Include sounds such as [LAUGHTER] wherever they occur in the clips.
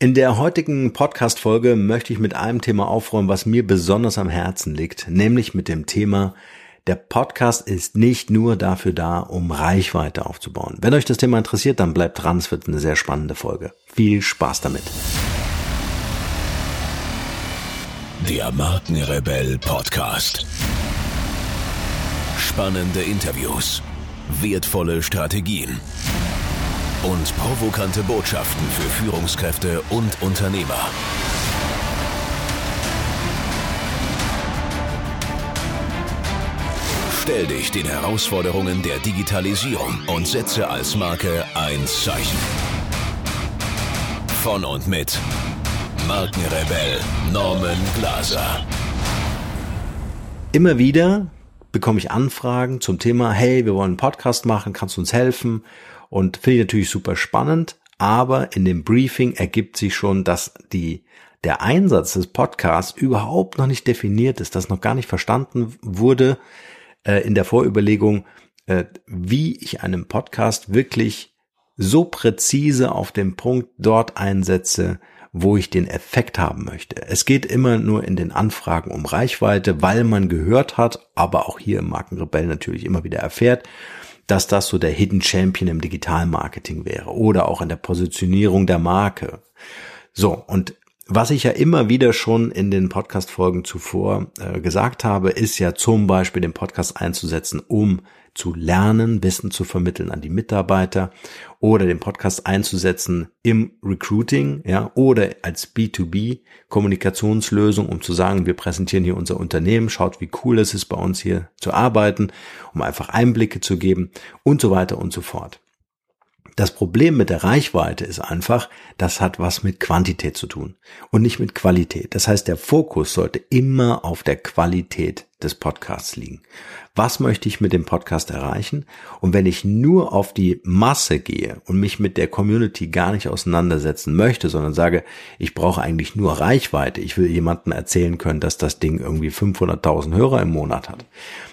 In der heutigen Podcast-Folge möchte ich mit einem Thema aufräumen, was mir besonders am Herzen liegt, nämlich mit dem Thema, der Podcast ist nicht nur dafür da, um Reichweite aufzubauen. Wenn euch das Thema interessiert, dann bleibt dran, es wird eine sehr spannende Folge. Viel Spaß damit. Der Markenrebell Podcast. Spannende Interviews, wertvolle Strategien und provokante Botschaften für Führungskräfte und Unternehmer. Stell dich den Herausforderungen der Digitalisierung und setze als Marke ein Zeichen. Von und mit Markenrebell Norman Glaser. Immer wieder bekomme ich Anfragen zum Thema, hey, wir wollen einen Podcast machen, kannst du uns helfen? Und finde ich natürlich super spannend, aber in dem Briefing ergibt sich schon, dass die der Einsatz des Podcasts überhaupt noch nicht definiert ist, dass noch gar nicht verstanden wurde äh, in der Vorüberlegung, äh, wie ich einen Podcast wirklich so präzise auf den Punkt dort einsetze, wo ich den Effekt haben möchte. Es geht immer nur in den Anfragen um Reichweite, weil man gehört hat, aber auch hier im Markenrebell natürlich immer wieder erfährt, dass das so der Hidden Champion im Digitalmarketing wäre oder auch in der Positionierung der Marke. So, und was ich ja immer wieder schon in den Podcast-Folgen zuvor äh, gesagt habe, ist ja zum Beispiel den Podcast einzusetzen, um zu lernen, Wissen zu vermitteln an die Mitarbeiter oder den Podcast einzusetzen im Recruiting, ja, oder als B2B Kommunikationslösung, um zu sagen, wir präsentieren hier unser Unternehmen, schaut, wie cool es ist, bei uns hier zu arbeiten, um einfach Einblicke zu geben und so weiter und so fort. Das Problem mit der Reichweite ist einfach, das hat was mit Quantität zu tun und nicht mit Qualität. Das heißt, der Fokus sollte immer auf der Qualität des Podcasts liegen. Was möchte ich mit dem Podcast erreichen? Und wenn ich nur auf die Masse gehe und mich mit der Community gar nicht auseinandersetzen möchte, sondern sage, ich brauche eigentlich nur Reichweite, ich will jemandem erzählen können, dass das Ding irgendwie 500.000 Hörer im Monat hat,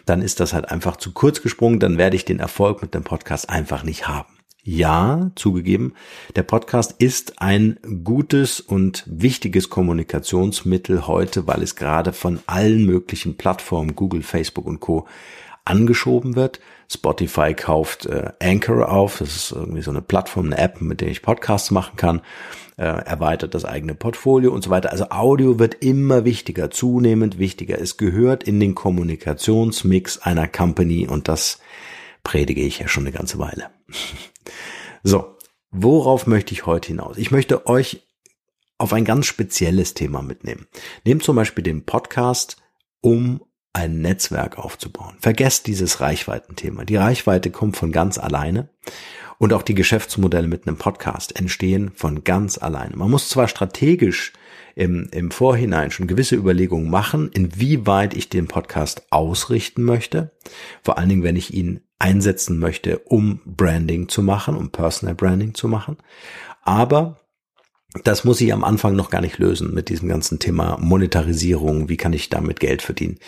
dann ist das halt einfach zu kurz gesprungen, dann werde ich den Erfolg mit dem Podcast einfach nicht haben. Ja, zugegeben, der Podcast ist ein gutes und wichtiges Kommunikationsmittel heute, weil es gerade von allen möglichen Plattformen, Google, Facebook und Co. angeschoben wird. Spotify kauft äh, Anchor auf, das ist irgendwie so eine Plattform, eine App, mit der ich Podcasts machen kann, äh, erweitert das eigene Portfolio und so weiter. Also Audio wird immer wichtiger, zunehmend wichtiger. Es gehört in den Kommunikationsmix einer Company und das predige ich ja schon eine ganze Weile. So, worauf möchte ich heute hinaus? Ich möchte euch auf ein ganz spezielles Thema mitnehmen. Nehmt zum Beispiel den Podcast, um ein Netzwerk aufzubauen. Vergesst dieses Reichweitenthema. Die Reichweite kommt von ganz alleine und auch die Geschäftsmodelle mit einem Podcast entstehen von ganz alleine. Man muss zwar strategisch im, im Vorhinein schon gewisse Überlegungen machen, inwieweit ich den Podcast ausrichten möchte. Vor allen Dingen, wenn ich ihn einsetzen möchte, um Branding zu machen, um Personal Branding zu machen. Aber das muss ich am Anfang noch gar nicht lösen mit diesem ganzen Thema Monetarisierung. Wie kann ich damit Geld verdienen?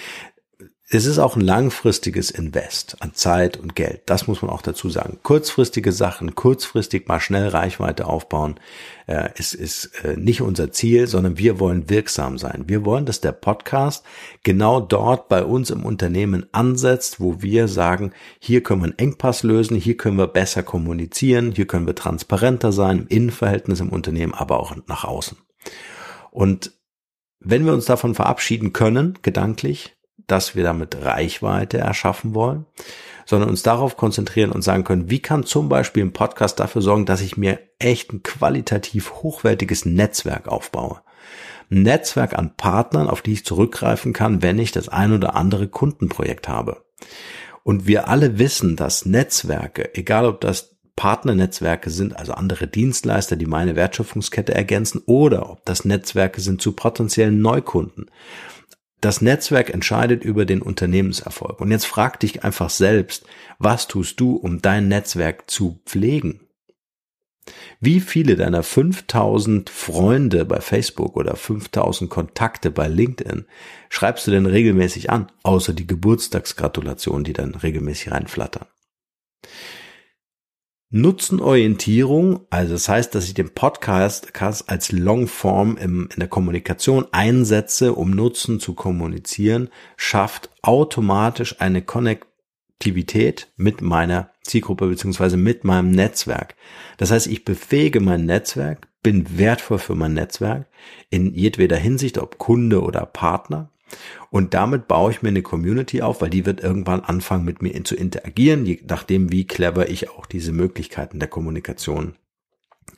Es ist auch ein langfristiges Invest an Zeit und Geld. Das muss man auch dazu sagen. Kurzfristige Sachen, kurzfristig mal schnell Reichweite aufbauen, äh, ist, ist äh, nicht unser Ziel, sondern wir wollen wirksam sein. Wir wollen, dass der Podcast genau dort bei uns im Unternehmen ansetzt, wo wir sagen, hier können wir einen Engpass lösen, hier können wir besser kommunizieren, hier können wir transparenter sein im Innenverhältnis im Unternehmen, aber auch nach außen. Und wenn wir uns davon verabschieden können, gedanklich, dass wir damit Reichweite erschaffen wollen, sondern uns darauf konzentrieren und sagen können, wie kann zum Beispiel ein Podcast dafür sorgen, dass ich mir echt ein qualitativ hochwertiges Netzwerk aufbaue. Ein Netzwerk an Partnern, auf die ich zurückgreifen kann, wenn ich das ein oder andere Kundenprojekt habe. Und wir alle wissen, dass Netzwerke, egal ob das Partnernetzwerke sind, also andere Dienstleister, die meine Wertschöpfungskette ergänzen, oder ob das Netzwerke sind zu potenziellen Neukunden, das Netzwerk entscheidet über den Unternehmenserfolg. Und jetzt frag dich einfach selbst, was tust du, um dein Netzwerk zu pflegen? Wie viele deiner 5000 Freunde bei Facebook oder 5000 Kontakte bei LinkedIn schreibst du denn regelmäßig an, außer die Geburtstagsgratulation, die dann regelmäßig reinflattern? Nutzenorientierung, also das heißt, dass ich den Podcast als Longform im, in der Kommunikation einsetze, um Nutzen zu kommunizieren, schafft automatisch eine Konnektivität mit meiner Zielgruppe beziehungsweise mit meinem Netzwerk. Das heißt, ich befähige mein Netzwerk, bin wertvoll für mein Netzwerk in jedweder Hinsicht, ob Kunde oder Partner und damit baue ich mir eine Community auf, weil die wird irgendwann anfangen mit mir zu interagieren, je nachdem wie clever ich auch diese Möglichkeiten der Kommunikation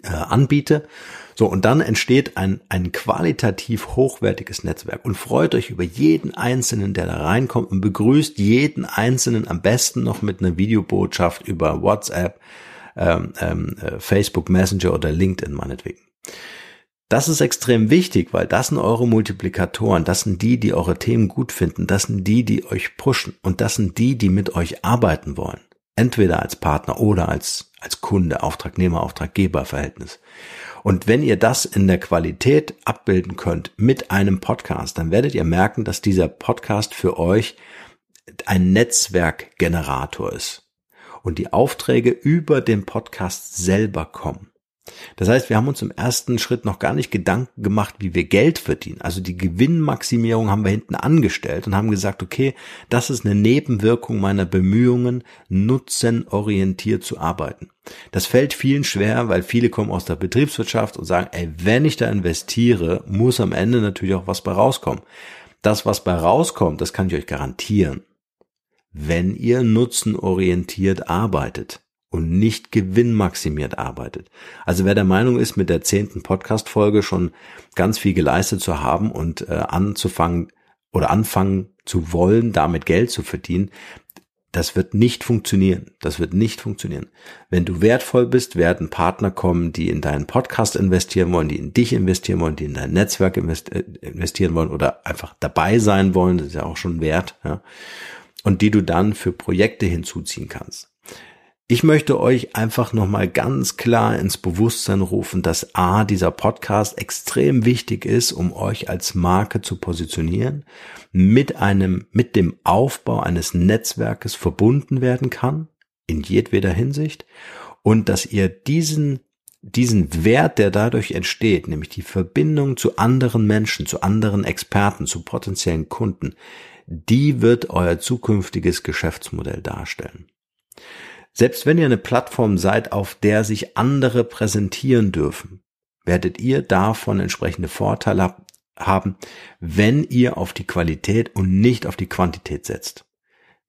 äh, anbiete. So, und dann entsteht ein, ein qualitativ hochwertiges Netzwerk und freut euch über jeden Einzelnen, der da reinkommt und begrüßt jeden Einzelnen am besten noch mit einer Videobotschaft über WhatsApp, ähm, ähm, äh, Facebook Messenger oder LinkedIn meinetwegen. Das ist extrem wichtig, weil das sind eure Multiplikatoren, das sind die, die eure Themen gut finden, das sind die, die euch pushen und das sind die, die mit euch arbeiten wollen. Entweder als Partner oder als, als Kunde, Auftragnehmer, Auftraggeber Verhältnis. Und wenn ihr das in der Qualität abbilden könnt mit einem Podcast, dann werdet ihr merken, dass dieser Podcast für euch ein Netzwerkgenerator ist und die Aufträge über den Podcast selber kommen. Das heißt, wir haben uns im ersten Schritt noch gar nicht Gedanken gemacht, wie wir Geld verdienen. Also die Gewinnmaximierung haben wir hinten angestellt und haben gesagt, okay, das ist eine Nebenwirkung meiner Bemühungen, nutzenorientiert zu arbeiten. Das fällt vielen schwer, weil viele kommen aus der Betriebswirtschaft und sagen, ey, wenn ich da investiere, muss am Ende natürlich auch was bei rauskommen. Das, was bei rauskommt, das kann ich euch garantieren. Wenn ihr nutzenorientiert arbeitet und nicht gewinnmaximiert arbeitet. Also wer der Meinung ist, mit der zehnten Podcast-Folge schon ganz viel geleistet zu haben und äh, anzufangen oder anfangen zu wollen, damit Geld zu verdienen, das wird nicht funktionieren. Das wird nicht funktionieren. Wenn du wertvoll bist, werden Partner kommen, die in deinen Podcast investieren wollen, die in dich investieren wollen, die in dein Netzwerk äh, investieren wollen oder einfach dabei sein wollen. Das ist ja auch schon wert. Ja? Und die du dann für Projekte hinzuziehen kannst. Ich möchte euch einfach nochmal ganz klar ins Bewusstsein rufen, dass A, dieser Podcast extrem wichtig ist, um euch als Marke zu positionieren, mit einem, mit dem Aufbau eines Netzwerkes verbunden werden kann, in jedweder Hinsicht, und dass ihr diesen diesen Wert, der dadurch entsteht, nämlich die Verbindung zu anderen Menschen, zu anderen Experten, zu potenziellen Kunden, die wird euer zukünftiges Geschäftsmodell darstellen. Selbst wenn ihr eine Plattform seid, auf der sich andere präsentieren dürfen, werdet ihr davon entsprechende Vorteile haben, wenn ihr auf die Qualität und nicht auf die Quantität setzt.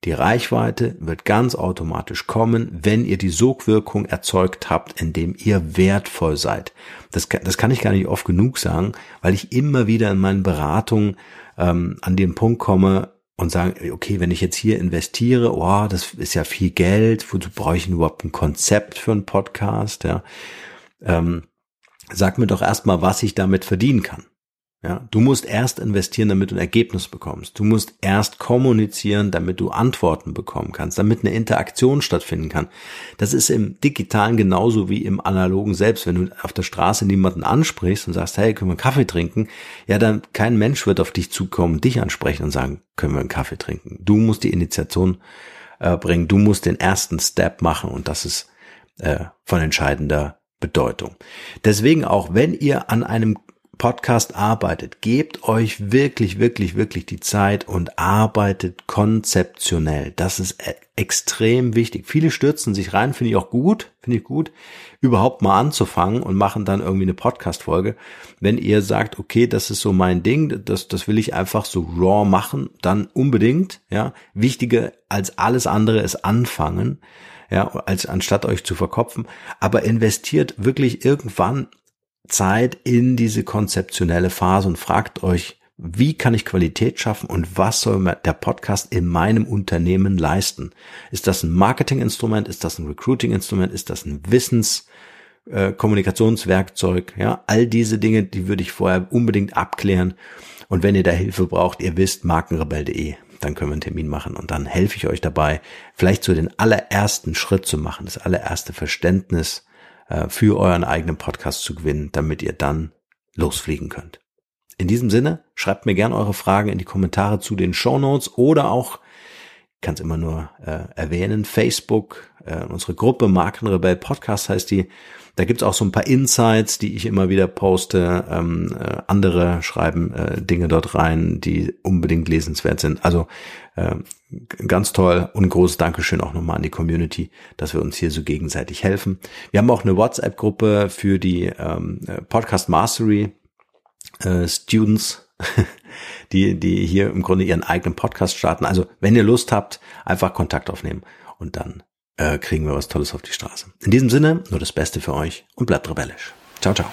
Die Reichweite wird ganz automatisch kommen, wenn ihr die Sogwirkung erzeugt habt, indem ihr wertvoll seid. Das kann, das kann ich gar nicht oft genug sagen, weil ich immer wieder in meinen Beratungen ähm, an den Punkt komme, und sagen, okay, wenn ich jetzt hier investiere, oh, das ist ja viel Geld, wozu brauche ich überhaupt ein Konzept für einen Podcast, ja. Ähm, sag mir doch erstmal, was ich damit verdienen kann. Ja, du musst erst investieren, damit du ein Ergebnis bekommst. Du musst erst kommunizieren, damit du Antworten bekommen kannst, damit eine Interaktion stattfinden kann. Das ist im Digitalen genauso wie im Analogen selbst. Wenn du auf der Straße niemanden ansprichst und sagst, hey, können wir einen Kaffee trinken? Ja, dann kein Mensch wird auf dich zukommen, dich ansprechen und sagen, können wir einen Kaffee trinken? Du musst die Initiation äh, bringen. Du musst den ersten Step machen und das ist äh, von entscheidender Bedeutung. Deswegen auch, wenn ihr an einem Podcast arbeitet, gebt euch wirklich, wirklich, wirklich die Zeit und arbeitet konzeptionell. Das ist e- extrem wichtig. Viele stürzen sich rein, finde ich auch gut, finde ich gut, überhaupt mal anzufangen und machen dann irgendwie eine Podcast-Folge. Wenn ihr sagt, okay, das ist so mein Ding, das, das will ich einfach so raw machen, dann unbedingt, ja. Wichtiger als alles andere ist anfangen ja, als anstatt euch zu verkopfen. Aber investiert wirklich irgendwann Zeit in diese konzeptionelle Phase und fragt euch, wie kann ich Qualität schaffen und was soll der Podcast in meinem Unternehmen leisten? Ist das ein Marketinginstrument? Ist das ein Recruiting-Instrument? Ist das ein Wissens- äh, Kommunikationswerkzeug, ja, all diese Dinge, die würde ich vorher unbedingt abklären. Und wenn ihr da Hilfe braucht, ihr wisst, markenrebell.de, dann können wir einen Termin machen und dann helfe ich euch dabei, vielleicht so den allerersten Schritt zu machen, das allererste Verständnis äh, für euren eigenen Podcast zu gewinnen, damit ihr dann losfliegen könnt. In diesem Sinne, schreibt mir gerne eure Fragen in die Kommentare zu den Show oder auch kann es immer nur äh, erwähnen. Facebook, äh, unsere Gruppe Markenrebell Podcast heißt die. Da gibt's auch so ein paar Insights, die ich immer wieder poste. Ähm, äh, andere schreiben äh, Dinge dort rein, die unbedingt lesenswert sind. Also äh, ganz toll und großes Dankeschön auch nochmal an die Community, dass wir uns hier so gegenseitig helfen. Wir haben auch eine WhatsApp-Gruppe für die ähm, Podcast Mastery äh, Students, [LAUGHS] die, die hier im Grunde ihren eigenen Podcast starten. Also wenn ihr Lust habt, einfach Kontakt aufnehmen und dann äh, kriegen wir was Tolles auf die Straße. In diesem Sinne, nur das Beste für euch und bleibt rebellisch. Ciao, ciao.